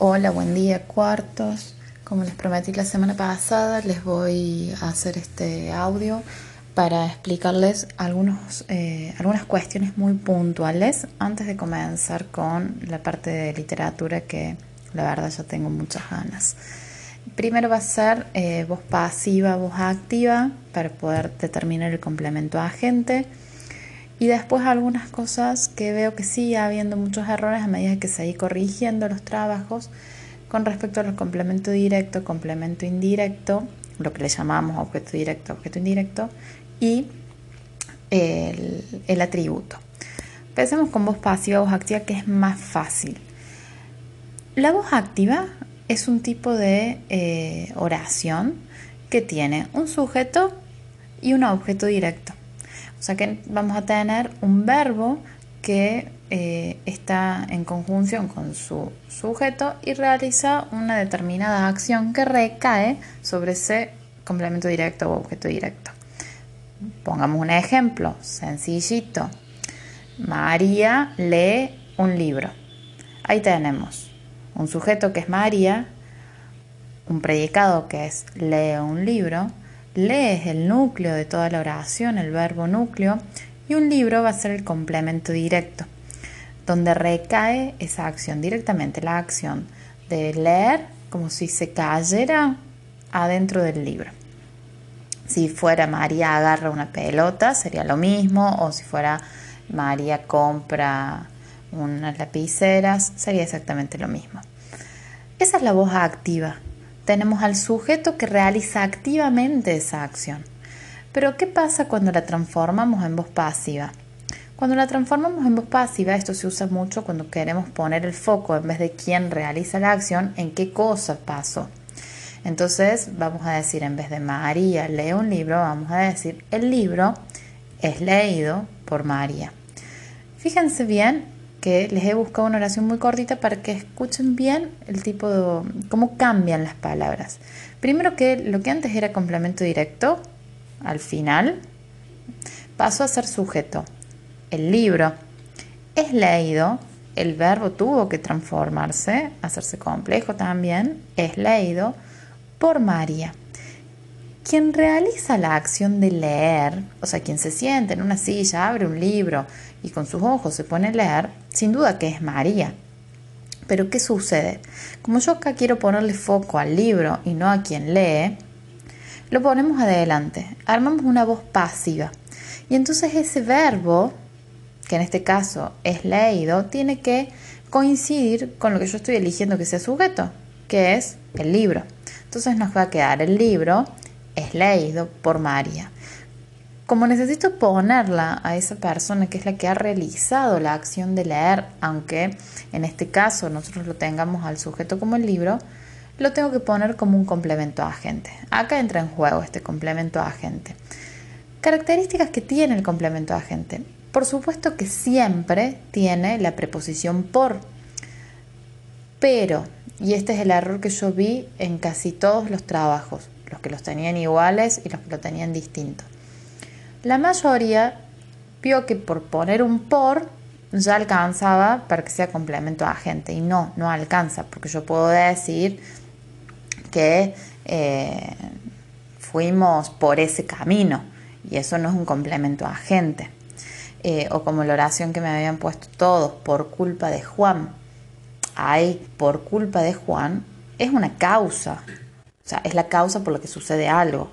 Hola, buen día, cuartos. Como les prometí la semana pasada, les voy a hacer este audio para explicarles eh, algunas cuestiones muy puntuales antes de comenzar con la parte de literatura que la verdad ya tengo muchas ganas. Primero va a ser eh, voz pasiva, voz activa, para poder determinar el complemento agente. Y después algunas cosas que veo que sigue habiendo muchos errores a medida que se corrigiendo los trabajos con respecto a los complementos directo, complemento indirecto, lo que le llamamos objeto directo, objeto indirecto, y el, el atributo. Empecemos con voz pasiva, voz activa, que es más fácil. La voz activa es un tipo de eh, oración que tiene un sujeto y un objeto directo. O sea que vamos a tener un verbo que eh, está en conjunción con su sujeto y realiza una determinada acción que recae sobre ese complemento directo o objeto directo. Pongamos un ejemplo sencillito. María lee un libro. Ahí tenemos un sujeto que es María, un predicado que es lee un libro, Lee es el núcleo de toda la oración, el verbo núcleo, y un libro va a ser el complemento directo, donde recae esa acción directamente, la acción de leer como si se cayera adentro del libro. Si fuera María agarra una pelota, sería lo mismo, o si fuera María compra unas lapiceras, sería exactamente lo mismo. Esa es la voz activa, tenemos al sujeto que realiza activamente esa acción. Pero ¿qué pasa cuando la transformamos en voz pasiva? Cuando la transformamos en voz pasiva, esto se usa mucho cuando queremos poner el foco en vez de quién realiza la acción, en qué cosa pasó. Entonces vamos a decir, en vez de María lee un libro, vamos a decir, el libro es leído por María. Fíjense bien que les he buscado una oración muy cortita para que escuchen bien el tipo de cómo cambian las palabras. Primero que lo que antes era complemento directo, al final pasó a ser sujeto. El libro es leído, el verbo tuvo que transformarse, hacerse complejo también, es leído por María. Quien realiza la acción de leer, o sea, quien se siente en una silla, abre un libro y con sus ojos se pone a leer, sin duda que es María. Pero ¿qué sucede? Como yo acá quiero ponerle foco al libro y no a quien lee, lo ponemos adelante, armamos una voz pasiva. Y entonces ese verbo, que en este caso es leído, tiene que coincidir con lo que yo estoy eligiendo que sea sujeto, que es el libro. Entonces nos va a quedar el libro es leído por María. Como necesito ponerla a esa persona que es la que ha realizado la acción de leer, aunque en este caso nosotros lo tengamos al sujeto como el libro, lo tengo que poner como un complemento agente. Acá entra en juego este complemento agente. Características que tiene el complemento agente. Por supuesto que siempre tiene la preposición por, pero, y este es el error que yo vi en casi todos los trabajos, los que los tenían iguales y los que lo tenían distintos. La mayoría vio que por poner un por ya alcanzaba para que sea complemento agente y no, no alcanza, porque yo puedo decir que eh, fuimos por ese camino y eso no es un complemento agente. Eh, o como la oración que me habían puesto todos, por culpa de Juan. Hay por culpa de Juan, es una causa, o sea, es la causa por la que sucede algo,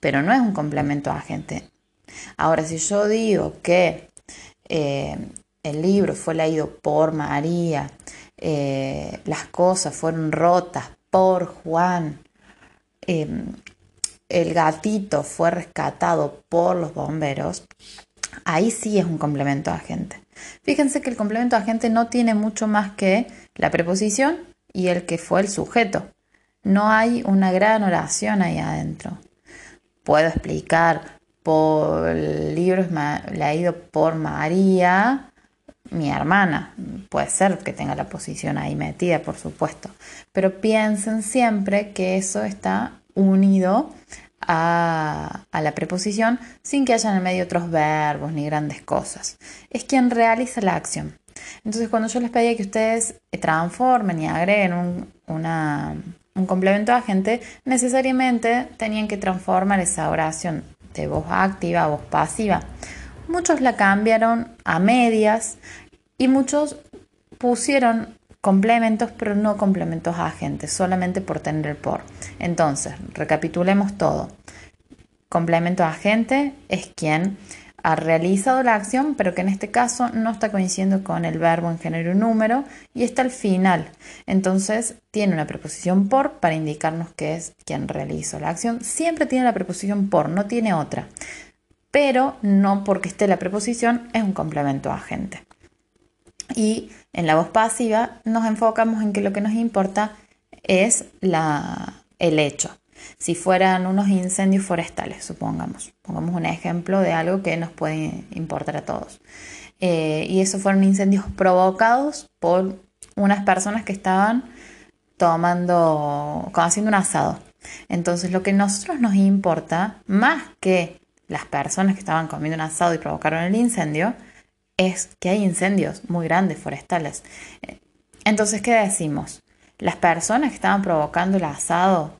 pero no es un complemento agente. Ahora, si yo digo que eh, el libro fue leído por María, eh, las cosas fueron rotas por Juan, em, el gatito fue rescatado por los bomberos, ahí sí es un complemento agente. Fíjense que el complemento agente no tiene mucho más que la preposición y el que fue el sujeto. No hay una gran oración ahí adentro. Puedo explicar por libros leído por María, mi hermana. Puede ser que tenga la posición ahí metida, por supuesto. Pero piensen siempre que eso está unido a, a, la preposición sin que haya en el medio otros verbos ni grandes cosas. Es quien realiza la acción. Entonces, cuando yo les pedía que ustedes transformen y agreguen un, un complemento agente, necesariamente tenían que transformar esa oración de voz activa voz pasiva. Muchos la cambiaron a medias y muchos pusieron complementos, pero no complementos agentes, solamente por tener el por. Entonces, recapitulemos todo. Complemento agente es quien ha realizado la acción, pero que en este caso no está coincidiendo con el verbo en género y número y está al final. Entonces tiene una preposición por para indicarnos que es quien realizó la acción. Siempre tiene la preposición por, no tiene otra. Pero no porque esté la preposición es un complemento agente. Y en la voz pasiva nos enfocamos en que lo que nos importa es la, el hecho. Si fueran unos incendios forestales, supongamos, pongamos un ejemplo de algo que nos puede importar a todos. Eh, y esos fueron incendios provocados por unas personas que estaban tomando, haciendo un asado. Entonces lo que a nosotros nos importa, más que las personas que estaban comiendo un asado y provocaron el incendio, es que hay incendios muy grandes forestales. Entonces, ¿qué decimos? Las personas que estaban provocando el asado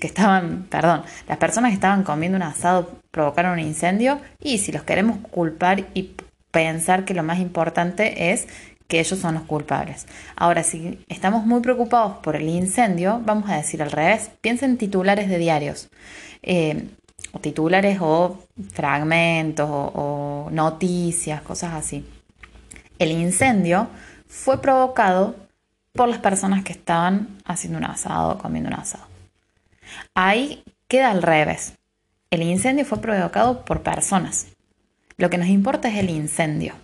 que estaban, perdón, las personas que estaban comiendo un asado provocaron un incendio y si los queremos culpar y pensar que lo más importante es que ellos son los culpables. Ahora, si estamos muy preocupados por el incendio, vamos a decir al revés. Piensen en titulares de diarios, eh, o titulares o fragmentos o noticias, cosas así. El incendio fue provocado por las personas que estaban haciendo un asado, comiendo un asado. Ahí queda al revés. El incendio fue provocado por personas. Lo que nos importa es el incendio.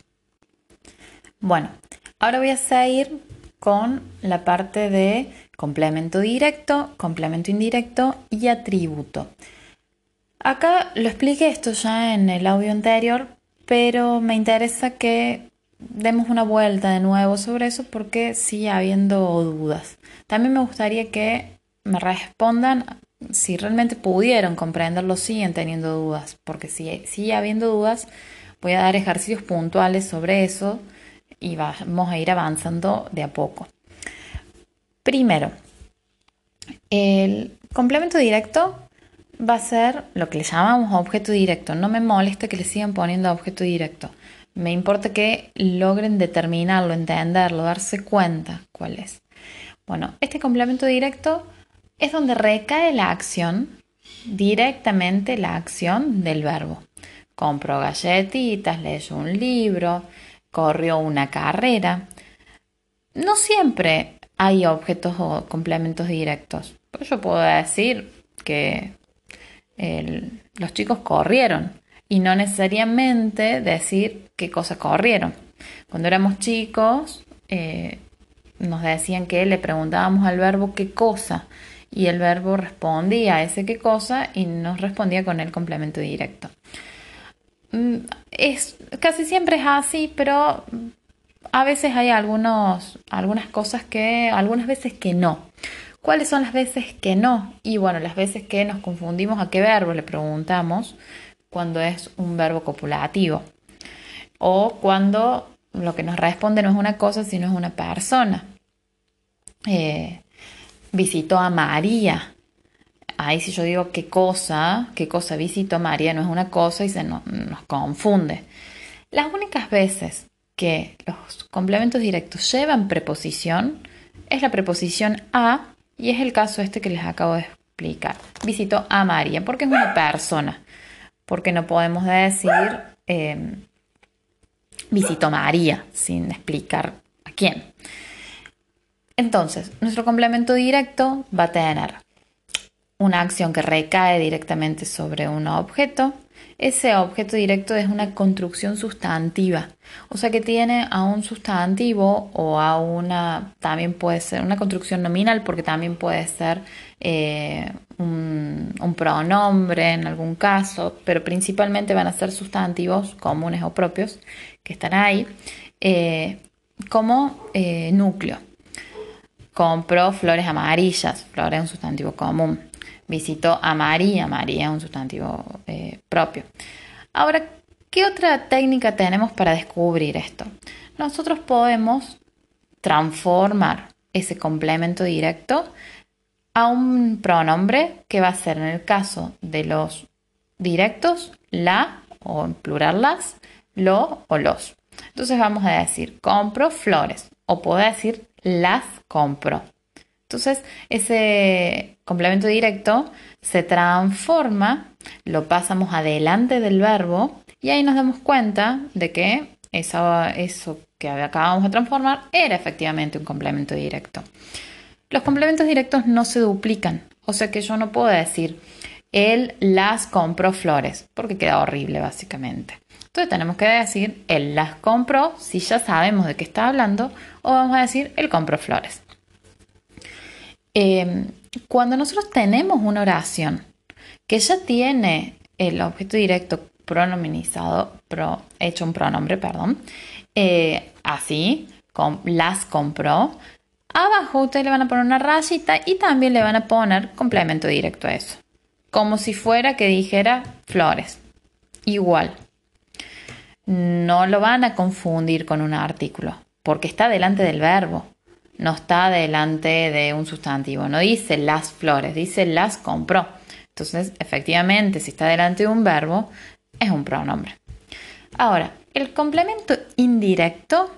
Bueno, ahora voy a seguir con la parte de complemento directo, complemento indirecto y atributo. Acá lo expliqué esto ya en el audio anterior, pero me interesa que demos una vuelta de nuevo sobre eso porque sigue habiendo dudas. También me gustaría que me respondan si realmente pudieron comprenderlo, siguen teniendo dudas, porque si sigue habiendo dudas, voy a dar ejercicios puntuales sobre eso y vamos a ir avanzando de a poco. Primero, el complemento directo va a ser lo que le llamamos objeto directo. No me molesta que le sigan poniendo objeto directo. Me importa que logren determinarlo, entenderlo, darse cuenta cuál es. Bueno, este complemento directo es donde recae la acción, directamente la acción del verbo. Compró galletitas, leyó un libro, corrió una carrera. No siempre hay objetos o complementos directos. yo puedo decir que los chicos corrieron y no necesariamente decir qué cosa corrieron. Cuando éramos chicos, eh, nos decían que le preguntábamos al verbo qué cosa y el verbo respondía a ese qué cosa y nos respondía con el complemento directo. Mm, es, casi siempre es así, pero a veces hay algunos, algunas cosas que, algunas veces que no. ¿Cuáles son las veces que no? Y bueno, las veces que nos confundimos a qué verbo le preguntamos cuando es un verbo copulativo. O cuando lo que nos responde no es una cosa, sino es una persona. Eh, visitó a María. Ahí si yo digo qué cosa, qué cosa visitó María, no es una cosa y se nos, confunde. Las únicas veces que los complementos directos llevan preposición es la preposición a y es el caso este que les acabo de explicar. Visitó a María porque es una persona, porque no podemos decir eh, visitó a María sin explicar a quién. Entonces, nuestro complemento directo va a tener una acción que recae directamente sobre un objeto. Ese objeto directo es una construcción sustantiva, o sea que tiene a un sustantivo o a una, también puede ser una construcción nominal porque también puede ser eh, un, pronombre en algún caso, pero principalmente van a ser sustantivos comunes o propios que están ahí eh, como eh, núcleo. Compró flores amarillas, flores es un sustantivo común. Visitó a María, María es un sustantivo eh, propio. Ahora, ¿Qué otra técnica tenemos para descubrir esto? Nosotros podemos transformar ese complemento directo a un pronombre que va a ser en el caso de los directos la o en plural las, lo o los. Entonces vamos a decir compro flores o puedo decir las compro. Entonces ese complemento directo se transforma, lo pasamos adelante del verbo y ahí nos damos cuenta de que eso que acabamos de transformar era efectivamente un complemento directo. Los complementos directos no se duplican, o sea que yo no puedo decir él las compró flores, porque queda horrible básicamente. Entonces tenemos que decir él las compró si ya sabemos de qué está hablando, o vamos a decir él compró flores. Em, cuando nosotros tenemos una oración que ya tiene el objeto directo pronominizado, hecho un pronombre, perdón, eh, así, las compró, abajo ustedes le van a poner una rayita y también le van a poner complemento directo a eso, como si fuera que dijera flores, igual. No lo van a confundir con un artículo, porque está delante del verbo no está delante de un sustantivo, no dice las flores, dice las compró. Entonces, efectivamente, si está delante de un verbo, es un pronombre. Ahora, el complemento indirecto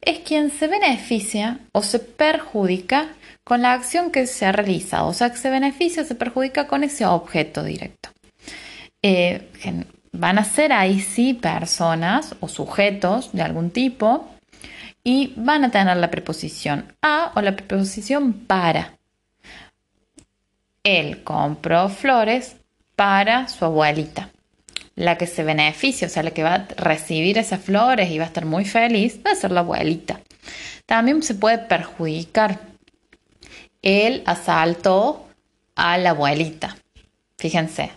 es quien se beneficia o se perjudica con la acción que se ha realizado, o sea, que se beneficia o se perjudica con ese objeto directo. Eh, van a ser ahí sí personas o sujetos de algún tipo y van a tener la preposición a o la preposición para. Él compró flores para su abuelita. La que se beneficia, o sea, la que va a recibir esas flores y va a estar muy feliz, va a ser la abuelita. También se puede perjudicar. Él asaltó a la abuelita. Fíjense,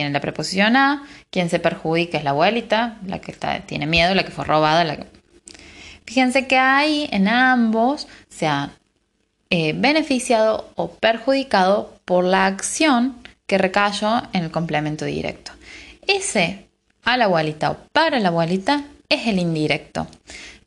tiene la preposición a, quien se perjudica es la abuelita, la que está, tiene miedo, la que fue robada, Fíjense que ahí en ambos se ha eh, beneficiado o perjudicado por la acción que recayó en el complemento directo. Ese a la abuelita o para la abuelita es el indirecto.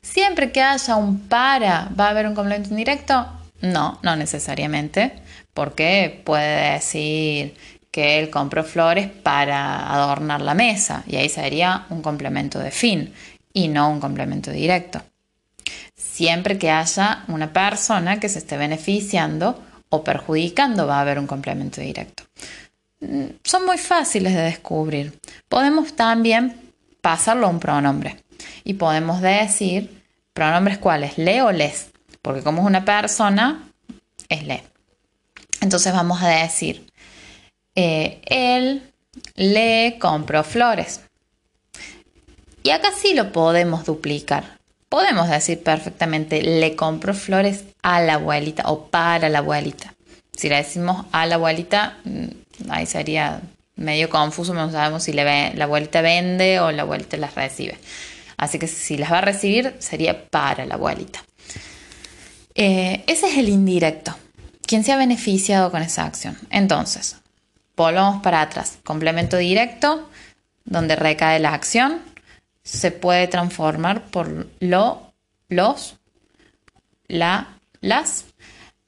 Siempre que haya un para, ¿va a haber un complemento indirecto? No, no necesariamente, porque puede decir que él compró flores para adornar la mesa y ahí sería un complemento de fin y no un complemento directo siempre que haya una persona que se esté beneficiando o perjudicando va a haber un complemento directo. Mm, son muy fáciles de descubrir. Podemos también pasarlo a un pronombre y podemos decir pronombres cuáles, le o les, porque como es una persona, es le. Entonces vamos a decir, eh, él le compró flores. Y acá sí lo podemos duplicar podemos decir perfectamente le compro flores a la abuelita o para la abuelita. Si le decimos a la abuelita, mm, ahí sería medio confuso, no sabemos si le la abuelita vende o la abuelita las recibe. Así que si las va a recibir, sería para la abuelita. Eh, ese es el indirecto. ¿Quién se ha beneficiado con esa acción? Entonces, volvamos para atrás. Complemento directo, donde recae la acción se puede transformar por lo, los, la, las.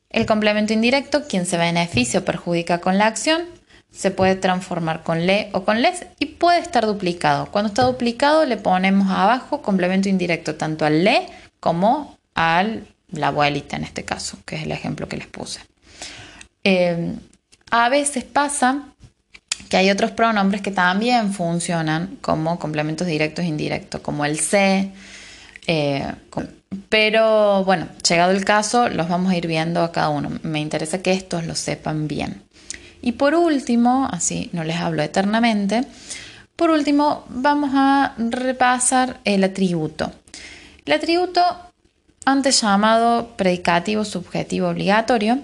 El complemento indirecto, quien se beneficia o perjudica con la acción, se puede transformar con le o con les y puede estar duplicado. Cuando está duplicado le ponemos abajo complemento indirecto tanto al le como a la abuelita en este caso, que es el ejemplo que les puse. Eh, a veces pasa que hay otros pronombres que también funcionan como complementos directos e indirectos, como el se. Eh, pero bueno, llegado el caso, los vamos a ir viendo a cada uno. Me interesa que estos lo sepan bien. Y por último, así no les hablo eternamente, por último vamos a repasar el atributo. El atributo, antes llamado predicativo subjetivo obligatorio,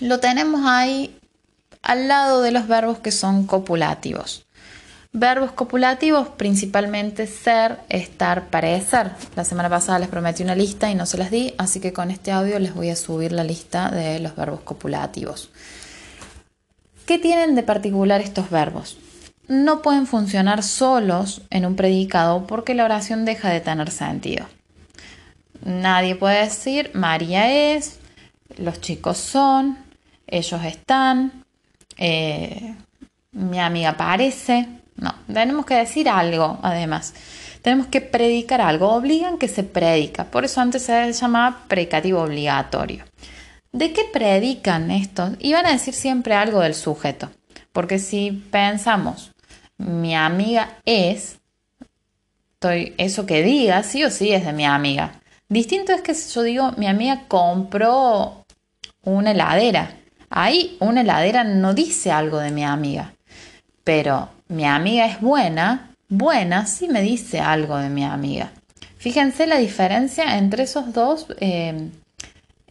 lo tenemos ahí al lado de los verbos que son copulativos. Verbos copulativos principalmente ser, estar, parecer. La semana pasada les prometí una lista y no se las di, así que con este audio les voy a subir la lista de los verbos copulativos. ¿Qué tienen de particular estos verbos? no pueden funcionar solos en un predicado porque la oración deja de tener sentido. Nadie puede decir María es, los chicos son, ellos están, eh, mi amiga parece. No, tenemos que decir algo además. Tenemos que predicar algo, obligan que se predica. Por eso antes se llamaba predicativo obligatorio. ¿De qué predican estos? Y van a decir siempre algo del sujeto. Porque si pensamos, mi amiga es, estoy, eso que diga, sí o sí es de mi amiga. Distinto es que yo digo, mi amiga compró una heladera. Ahí una heladera no dice algo de mi amiga. Pero mi amiga es buena, buena sí me dice algo de mi amiga. Fíjense la diferencia entre esos dos eh,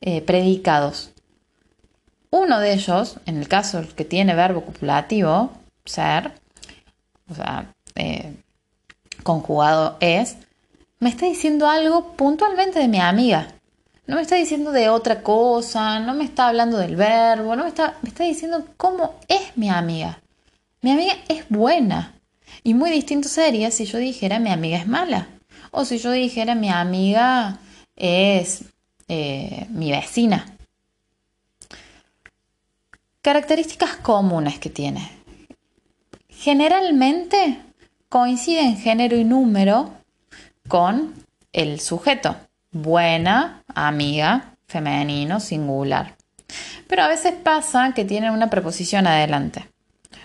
eh, predicados. Uno de ellos, en el caso que tiene verbo copulativo, ser, o sea, eh, conjugado es, me está diciendo algo puntualmente de mi amiga. No me está diciendo de otra cosa, no me está hablando del verbo, no me está, me está diciendo cómo es mi amiga. Mi amiga es buena. Y muy distinto sería si yo dijera mi amiga es mala. O si yo dijera mi amiga es eh, mi vecina. Características comunes que tiene. Generalmente coinciden género y número con el sujeto. Buena, amiga, femenino, singular. Pero a veces pasa que tienen una preposición adelante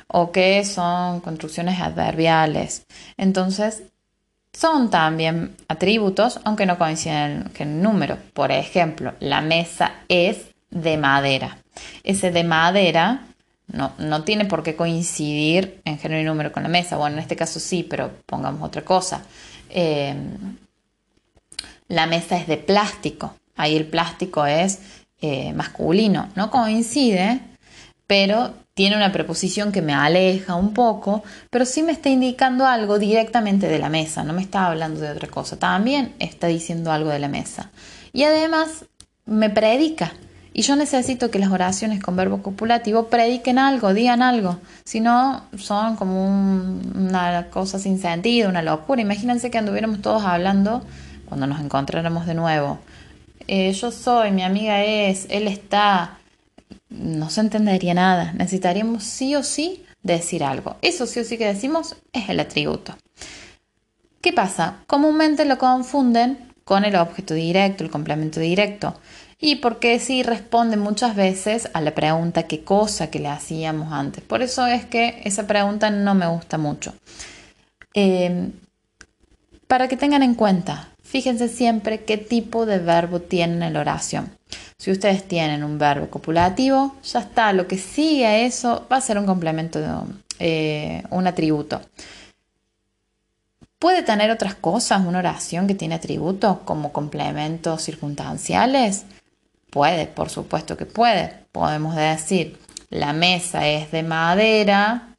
o que son construcciones adverbiales. Entonces, son también atributos, aunque no coinciden en número. Por ejemplo, la mesa es de madera. Ese de madera no, no tiene por qué coincidir en género y número con la mesa. Bueno, en este caso sí, pero pongamos otra cosa. Eh, la mesa es de plástico. Ahí el plástico es eh, masculino. No coincide, pero tiene una preposición que me aleja un poco, pero sí me está indicando algo directamente de la mesa, no me está hablando de otra cosa. También está diciendo algo de la mesa. Y además me predica. Y yo necesito que las oraciones con verbo copulativo prediquen algo, digan algo. Si no, son como una cosa sin sentido, una locura. Imagínense que anduviéramos todos hablando cuando nos encontráramos de nuevo. Eh, yo soy, mi amiga es, él está, no se entendería nada. Necesitaríamos sí o sí decir algo. Eso sí o sí que decimos es el atributo. ¿Qué pasa? Comúnmente lo confunden con el objeto directo, el complemento directo. Y porque sí responde muchas veces a la pregunta qué cosa que le hacíamos antes. Por eso es que esa pregunta no me gusta mucho. Eh, para que tengan en cuenta, fíjense siempre qué tipo de verbo tienen en la oración. Si ustedes tienen un verbo copulativo, ya está, lo que sigue a eso va a ser un complemento, eh, un atributo. ¿Puede tener otras cosas una oración que tiene atributos como complementos circunstanciales? Puede, por supuesto que puede. Podemos decir, la mesa es de madera.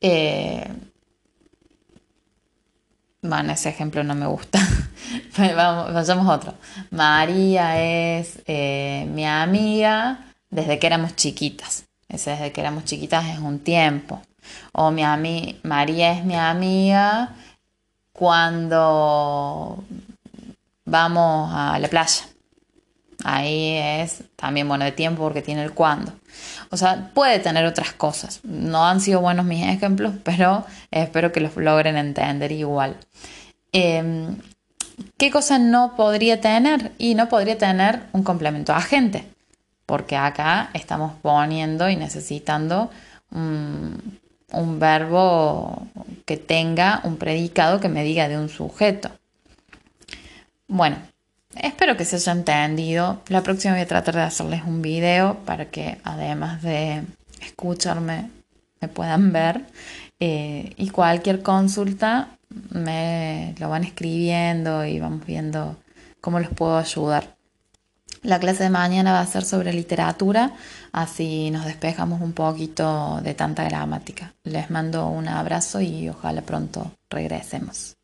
Eh, bueno, ese ejemplo no me gusta. Vamos, vayamos otro. María es eh, mi amiga desde que éramos chiquitas. Ese desde que éramos chiquitas es un tiempo. O mi María es mi amiga cuando vamos a la playa. Ahí es también bueno de tiempo porque tiene el cuando. O sea, puede tener otras cosas. No han sido buenos mis ejemplos, pero espero que los logren entender igual. Em, ¿Qué cosa no podría tener? Y no podría tener un complemento agente, porque acá estamos poniendo y necesitando un verbo que tenga un predicado que me diga de un sujeto. Bueno, espero que se haya entendido. La próxima voy a tratar de hacerles un video para que además de escucharme me puedan ver. Eh, y cualquier consulta me lo van escribiendo y vamos viendo cómo los puedo ayudar. La clase de mañana va a ser sobre literatura, así nos despejamos un poquito de tanta gramática. Les mando un abrazo y ojalá pronto regresemos.